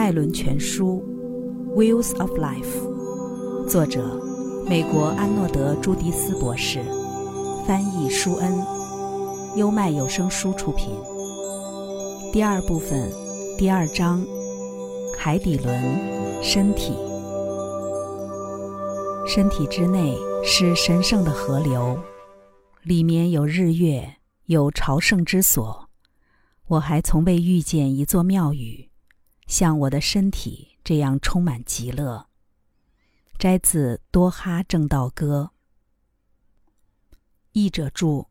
脉轮全书》（Wheels of Life），作者美国安诺德·朱迪斯博士，翻译舒恩，优麦有声书出品。第二部分，第二章：海底轮，身体。身体之内是神圣的河流，里面有日月，有朝圣之所。我还从未遇见一座庙宇，像我的身体这样充满极乐。摘自《多哈正道歌》。译者注：《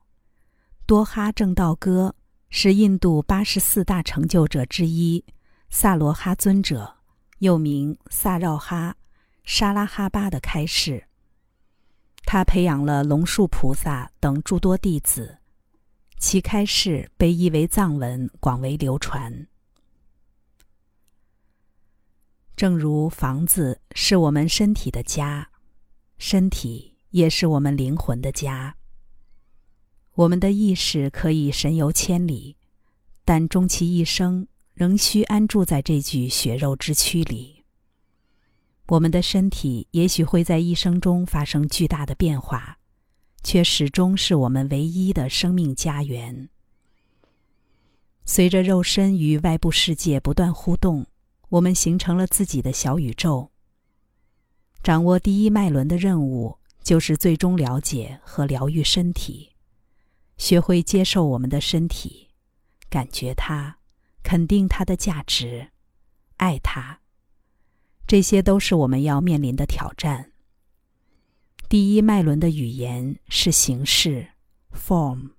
多哈正道歌》是印度八十四大成就者之一萨罗哈尊者，又名萨绕哈、沙拉哈巴的开示。他培养了龙树菩萨等诸多弟子。其开示被译为藏文，广为流传。正如房子是我们身体的家，身体也是我们灵魂的家。我们的意识可以神游千里，但终其一生仍需安住在这具血肉之躯里。我们的身体也许会在一生中发生巨大的变化。却始终是我们唯一的生命家园。随着肉身与外部世界不断互动，我们形成了自己的小宇宙。掌握第一脉轮的任务，就是最终了解和疗愈身体，学会接受我们的身体，感觉它，肯定它的价值，爱它。这些都是我们要面临的挑战。第一脉轮的语言是形式 （form），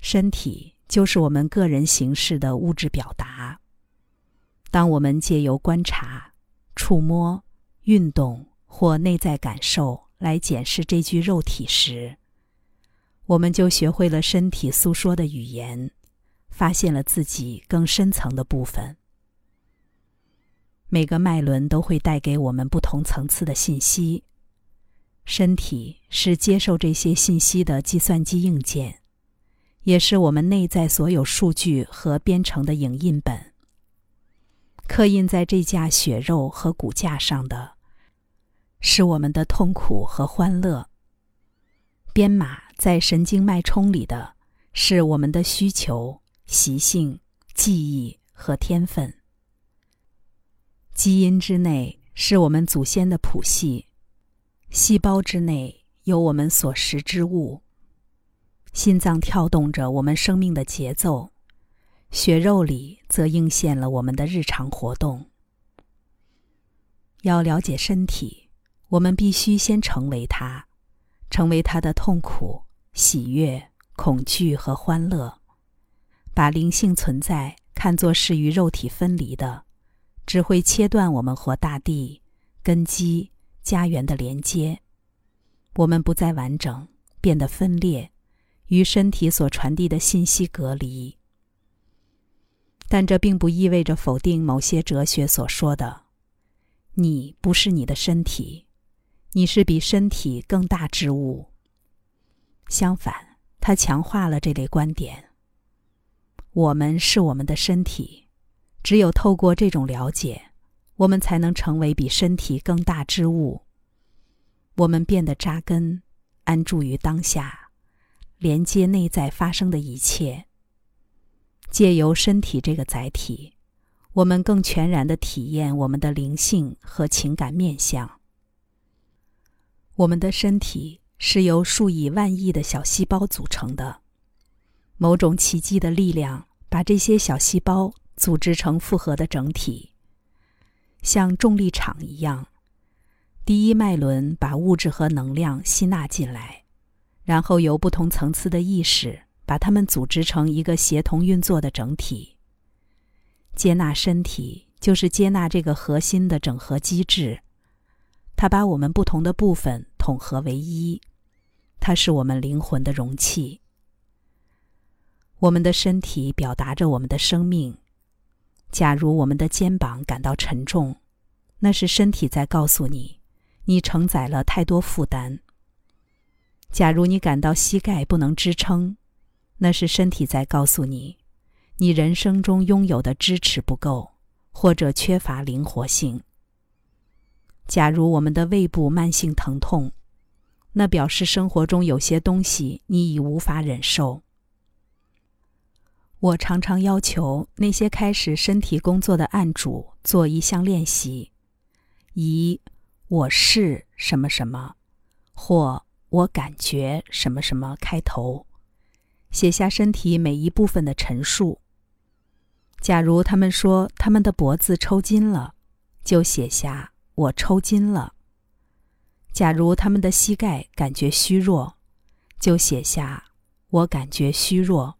身体就是我们个人形式的物质表达。当我们借由观察、触摸、运动或内在感受来检视这具肉体时，我们就学会了身体诉说的语言，发现了自己更深层的部分。每个脉轮都会带给我们不同层次的信息。身体是接受这些信息的计算机硬件，也是我们内在所有数据和编程的影印本。刻印在这架血肉和骨架上的，是我们的痛苦和欢乐；编码在神经脉冲里的，是我们的需求、习性、记忆和天分。基因之内是我们祖先的谱系。细胞之内有我们所食之物，心脏跳动着我们生命的节奏，血肉里则映现了我们的日常活动。要了解身体，我们必须先成为它，成为它的痛苦、喜悦、恐惧和欢乐。把灵性存在看作是与肉体分离的，只会切断我们和大地根基。家园的连接，我们不再完整，变得分裂，与身体所传递的信息隔离。但这并不意味着否定某些哲学所说的：“你不是你的身体，你是比身体更大之物。”相反，它强化了这类观点。我们是我们的身体，只有透过这种了解。我们才能成为比身体更大之物。我们变得扎根，安住于当下，连接内在发生的一切。借由身体这个载体，我们更全然的体验我们的灵性和情感面相。我们的身体是由数以万亿的小细胞组成的，某种奇迹的力量把这些小细胞组织成复合的整体。像重力场一样，第一脉轮把物质和能量吸纳进来，然后由不同层次的意识把它们组织成一个协同运作的整体。接纳身体，就是接纳这个核心的整合机制，它把我们不同的部分统合为一，它是我们灵魂的容器。我们的身体表达着我们的生命。假如我们的肩膀感到沉重，那是身体在告诉你，你承载了太多负担。假如你感到膝盖不能支撑，那是身体在告诉你，你人生中拥有的支持不够，或者缺乏灵活性。假如我们的胃部慢性疼痛，那表示生活中有些东西你已无法忍受。我常常要求那些开始身体工作的案主做一项练习，以“我是什么什么”或“我感觉什么什么”开头，写下身体每一部分的陈述。假如他们说他们的脖子抽筋了，就写下“我抽筋了”。假如他们的膝盖感觉虚弱，就写下“我感觉虚弱”。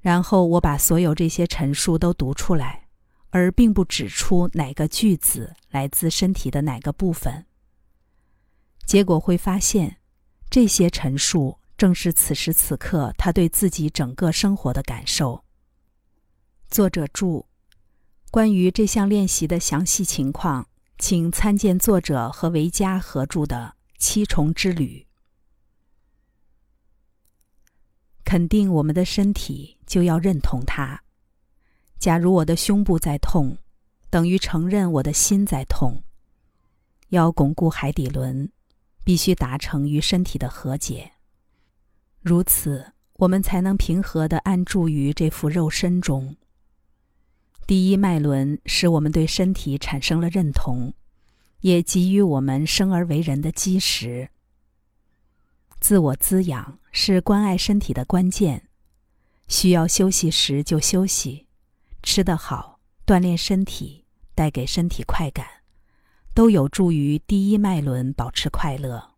然后我把所有这些陈述都读出来，而并不指出哪个句子来自身体的哪个部分。结果会发现，这些陈述正是此时此刻他对自己整个生活的感受。作者注：关于这项练习的详细情况，请参见作者和维嘉合著的《七重之旅》。肯定我们的身体，就要认同它。假如我的胸部在痛，等于承认我的心在痛。要巩固海底轮，必须达成与身体的和解。如此，我们才能平和地安住于这副肉身中。第一脉轮使我们对身体产生了认同，也给予我们生而为人的基石。自我滋养是关爱身体的关键，需要休息时就休息，吃得好，锻炼身体，带给身体快感，都有助于第一脉轮保持快乐。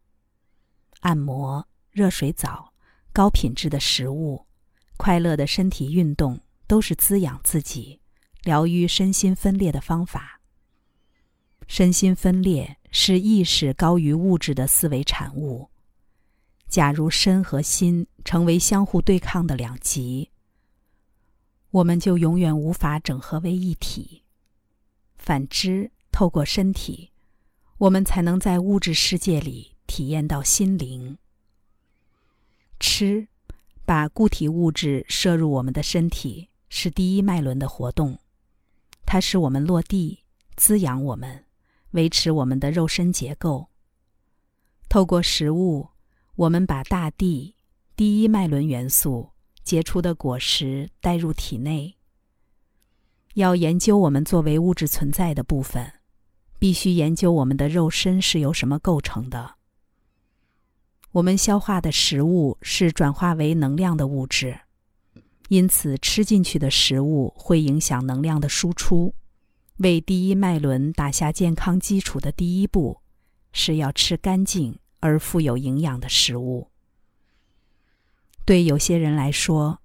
按摩、热水澡、高品质的食物、快乐的身体运动，都是滋养自己、疗愈身心分裂的方法。身心分裂是意识高于物质的思维产物。假如身和心成为相互对抗的两极，我们就永远无法整合为一体。反之，透过身体，我们才能在物质世界里体验到心灵。吃，把固体物质摄入我们的身体，是第一脉轮的活动，它使我们落地，滋养我们，维持我们的肉身结构。透过食物。我们把大地第一脉轮元素结出的果实带入体内。要研究我们作为物质存在的部分，必须研究我们的肉身是由什么构成的。我们消化的食物是转化为能量的物质，因此吃进去的食物会影响能量的输出。为第一脉轮打下健康基础的第一步，是要吃干净。而富有营养的食物，对有些人来说，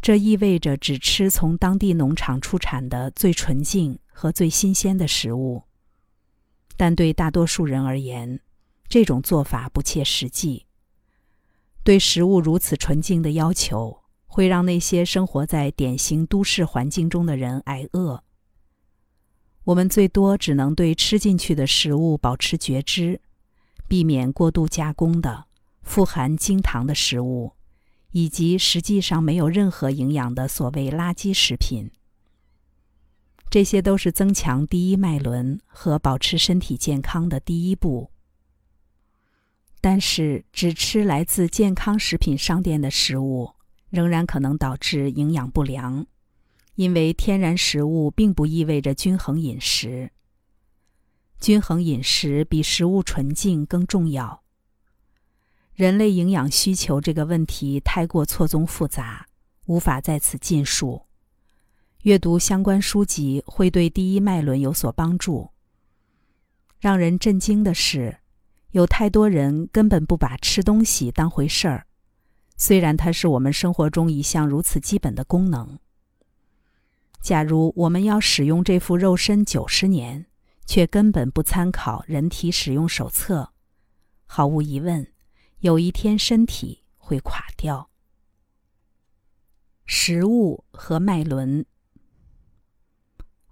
这意味着只吃从当地农场出产的最纯净和最新鲜的食物。但对大多数人而言，这种做法不切实际。对食物如此纯净的要求，会让那些生活在典型都市环境中的人挨饿。我们最多只能对吃进去的食物保持觉知。避免过度加工的、富含精糖的食物，以及实际上没有任何营养的所谓垃圾食品。这些都是增强第一脉轮和保持身体健康的第一步。但是，只吃来自健康食品商店的食物，仍然可能导致营养不良，因为天然食物并不意味着均衡饮食。均衡饮食比食物纯净更重要。人类营养需求这个问题太过错综复杂，无法在此尽述。阅读相关书籍会对第一脉轮有所帮助。让人震惊的是，有太多人根本不把吃东西当回事儿，虽然它是我们生活中一项如此基本的功能。假如我们要使用这副肉身九十年，却根本不参考人体使用手册，毫无疑问，有一天身体会垮掉。食物和脉轮，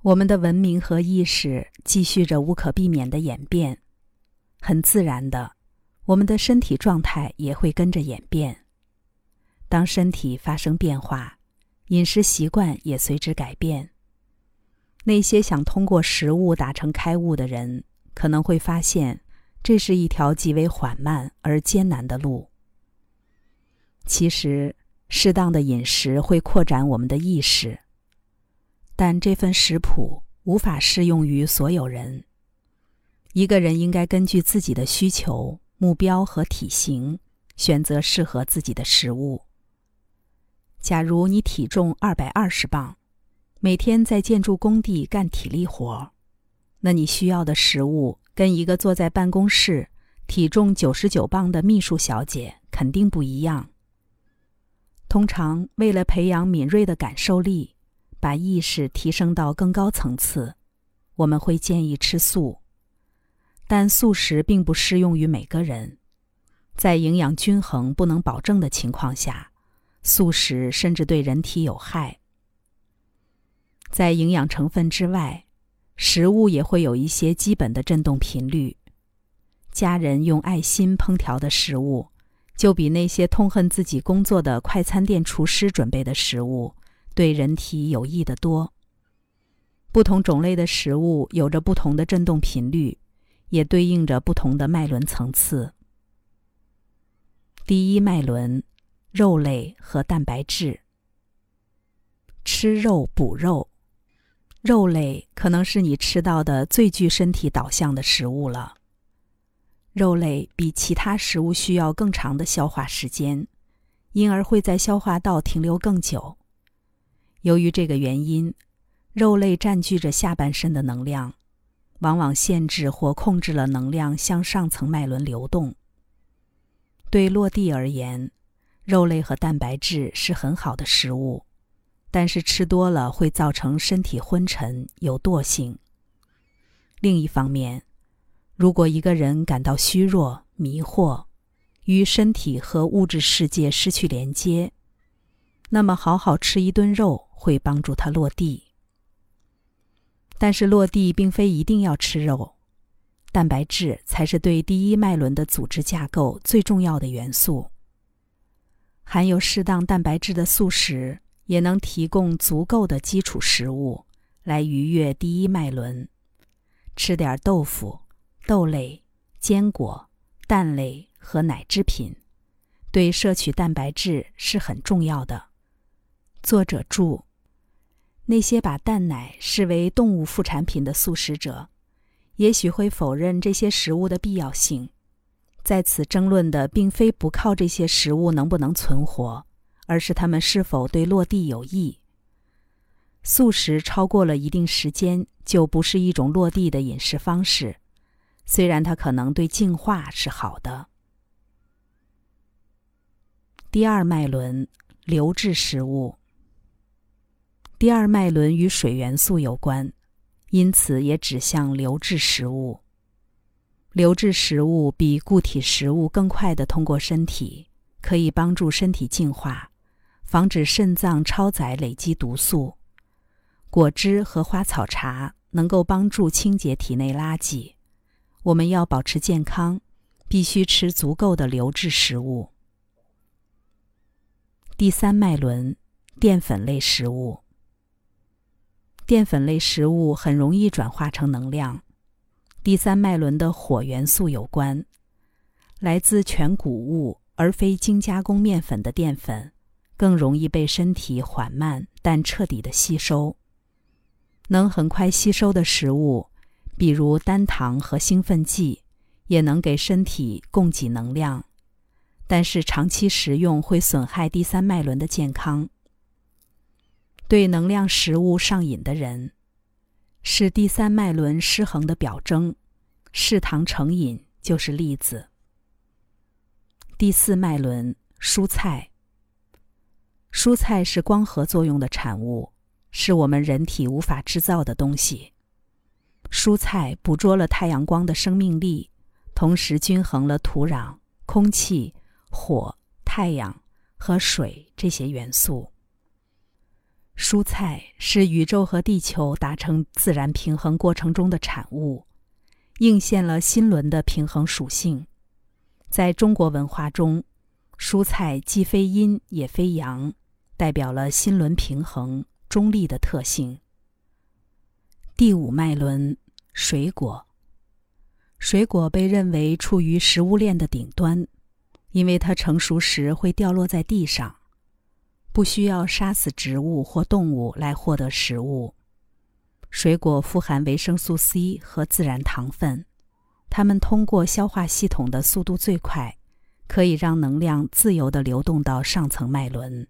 我们的文明和意识继续着无可避免的演变，很自然的，我们的身体状态也会跟着演变。当身体发生变化，饮食习惯也随之改变。那些想通过食物达成开悟的人，可能会发现，这是一条极为缓慢而艰难的路。其实，适当的饮食会扩展我们的意识，但这份食谱无法适用于所有人。一个人应该根据自己的需求、目标和体型，选择适合自己的食物。假如你体重二百二十磅，每天在建筑工地干体力活，那你需要的食物跟一个坐在办公室、体重九十九磅的秘书小姐肯定不一样。通常，为了培养敏锐的感受力，把意识提升到更高层次，我们会建议吃素。但素食并不适用于每个人，在营养均衡不能保证的情况下，素食甚至对人体有害。在营养成分之外，食物也会有一些基本的振动频率。家人用爱心烹调的食物，就比那些痛恨自己工作的快餐店厨师准备的食物对人体有益的多。不同种类的食物有着不同的振动频率。也对应着不同的脉轮层次。第一脉轮，肉类和蛋白质。吃肉补肉，肉类可能是你吃到的最具身体导向的食物了。肉类比其他食物需要更长的消化时间，因而会在消化道停留更久。由于这个原因，肉类占据着下半身的能量。往往限制或控制了能量向上层脉轮流动。对落地而言，肉类和蛋白质是很好的食物，但是吃多了会造成身体昏沉、有惰性。另一方面，如果一个人感到虚弱、迷惑，与身体和物质世界失去连接，那么好好吃一顿肉会帮助他落地。但是落地并非一定要吃肉，蛋白质才是对第一脉轮的组织架构最重要的元素。含有适当蛋白质的素食也能提供足够的基础食物来愉悦第一脉轮。吃点豆腐、豆类、坚果、蛋类和奶制品，对摄取蛋白质是很重要的。作者注。那些把蛋奶视为动物副产品的素食者，也许会否认这些食物的必要性。在此争论的并非不靠这些食物能不能存活，而是它们是否对落地有益。素食超过了一定时间就不是一种落地的饮食方式，虽然它可能对净化是好的。第二脉轮，流质食物。第二脉轮与水元素有关，因此也指向流质食物。流质食物比固体食物更快地通过身体，可以帮助身体净化，防止肾脏超载累积毒素。果汁和花草茶能够帮助清洁体内垃圾。我们要保持健康，必须吃足够的流质食物。第三脉轮，淀粉类食物。淀粉类食物很容易转化成能量。第三脉轮的火元素有关，来自全谷物而非精加工面粉的淀粉，更容易被身体缓慢但彻底的吸收。能很快吸收的食物，比如单糖和兴奋剂，也能给身体供给能量，但是长期食用会损害第三脉轮的健康。对能量食物上瘾的人，是第三脉轮失衡的表征，嗜糖成瘾就是例子。第四脉轮，蔬菜。蔬菜是光合作用的产物，是我们人体无法制造的东西。蔬菜捕捉了太阳光的生命力，同时均衡了土壤、空气、火、太阳和水这些元素。蔬菜是宇宙和地球达成自然平衡过程中的产物，映现了心轮的平衡属性。在中国文化中，蔬菜既非阴也非阳，代表了心轮平衡、中立的特性。第五脉轮，水果。水果被认为处于食物链的顶端，因为它成熟时会掉落在地上，不需要杀死植物或动物来获得食物。水果富含维生素 C 和自然糖分，它们通过消化系统的速度最快，可以让能量自由地流动到上层脉轮。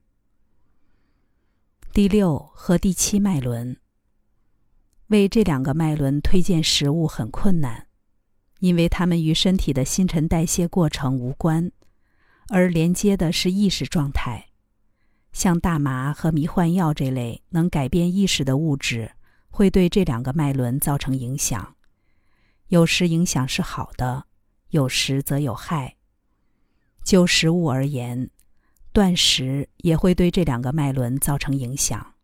第六和第七脉轮，为这两个脉轮推荐食物很困难，因为它们与身体的新陈代谢过程无关，而连接的是意识状态。像大麻和迷幻药这类能改变意识的物质，会对这两个脉轮造成影响。有时影响是好的，有时则有害。就食物而言。断食也会对这两个脉轮造成影响。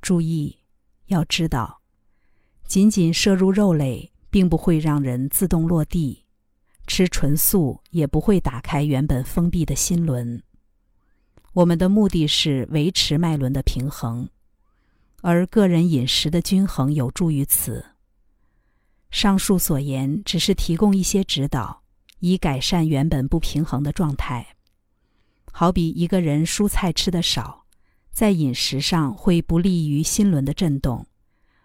注意，要知道，仅仅摄入肉类并不会让人自动落地，吃纯素也不会打开原本封闭的心轮。我们的目的是维持脉轮的平衡，而个人饮食的均衡有助于此。上述所言只是提供一些指导，以改善原本不平衡的状态。好比一个人蔬菜吃的少，在饮食上会不利于心轮的震动；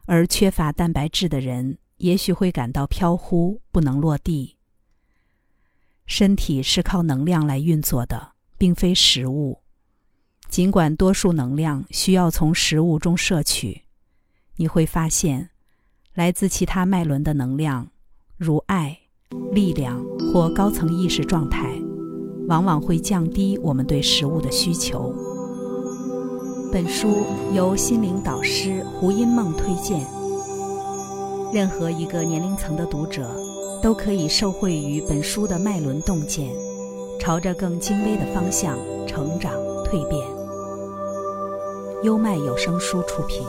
而缺乏蛋白质的人，也许会感到飘忽，不能落地。身体是靠能量来运作的，并非食物。尽管多数能量需要从食物中摄取，你会发现，来自其他脉轮的能量，如爱、力量或高层意识状态。往往会降低我们对食物的需求。本书由心灵导师胡因梦推荐，任何一个年龄层的读者都可以受惠于本书的脉轮洞见，朝着更精微的方向成长蜕变。优麦有声书出品。